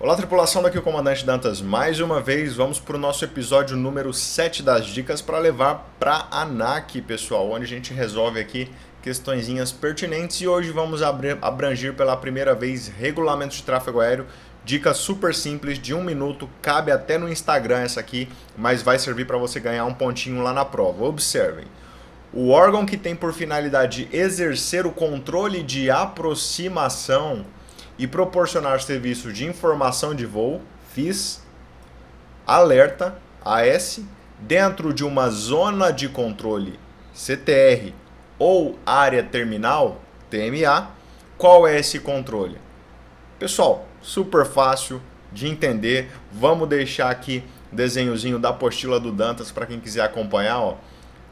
Olá, tripulação, daqui o Comandante Dantas. Mais uma vez, vamos para o nosso episódio número 7 das dicas para levar para ANAC, pessoal, onde a gente resolve aqui questõezinhas pertinentes e hoje vamos abranger pela primeira vez regulamento de tráfego aéreo. Dica super simples, de um minuto, cabe até no Instagram essa aqui, mas vai servir para você ganhar um pontinho lá na prova. Observem. O órgão que tem por finalidade exercer o controle de aproximação e proporcionar serviço de informação de voo, FIS, alerta, AS, dentro de uma zona de controle, CTR, ou área terminal, TMA, qual é esse controle? Pessoal, super fácil de entender. Vamos deixar aqui desenhozinho da apostila do Dantas para quem quiser acompanhar, ó.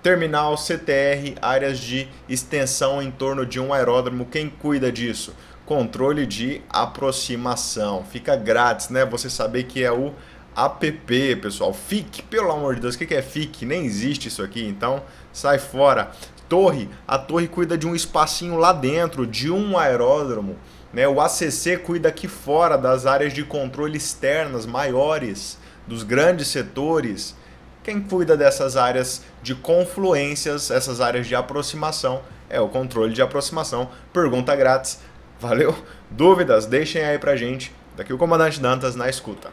Terminal, CTR, áreas de extensão em torno de um aeródromo. Quem cuida disso? Controle de aproximação. Fica grátis, né? Você saber que é o app, pessoal. FIC, pelo amor de Deus, o que é FIC? Nem existe isso aqui, então sai fora. Torre, a torre cuida de um espacinho lá dentro, de um aeródromo. Né? O ACC cuida aqui fora das áreas de controle externas maiores, dos grandes setores. Quem cuida dessas áreas de confluências, essas áreas de aproximação, é o controle de aproximação. Pergunta grátis. Valeu? Dúvidas? Deixem aí pra gente. Daqui o comandante Dantas na escuta.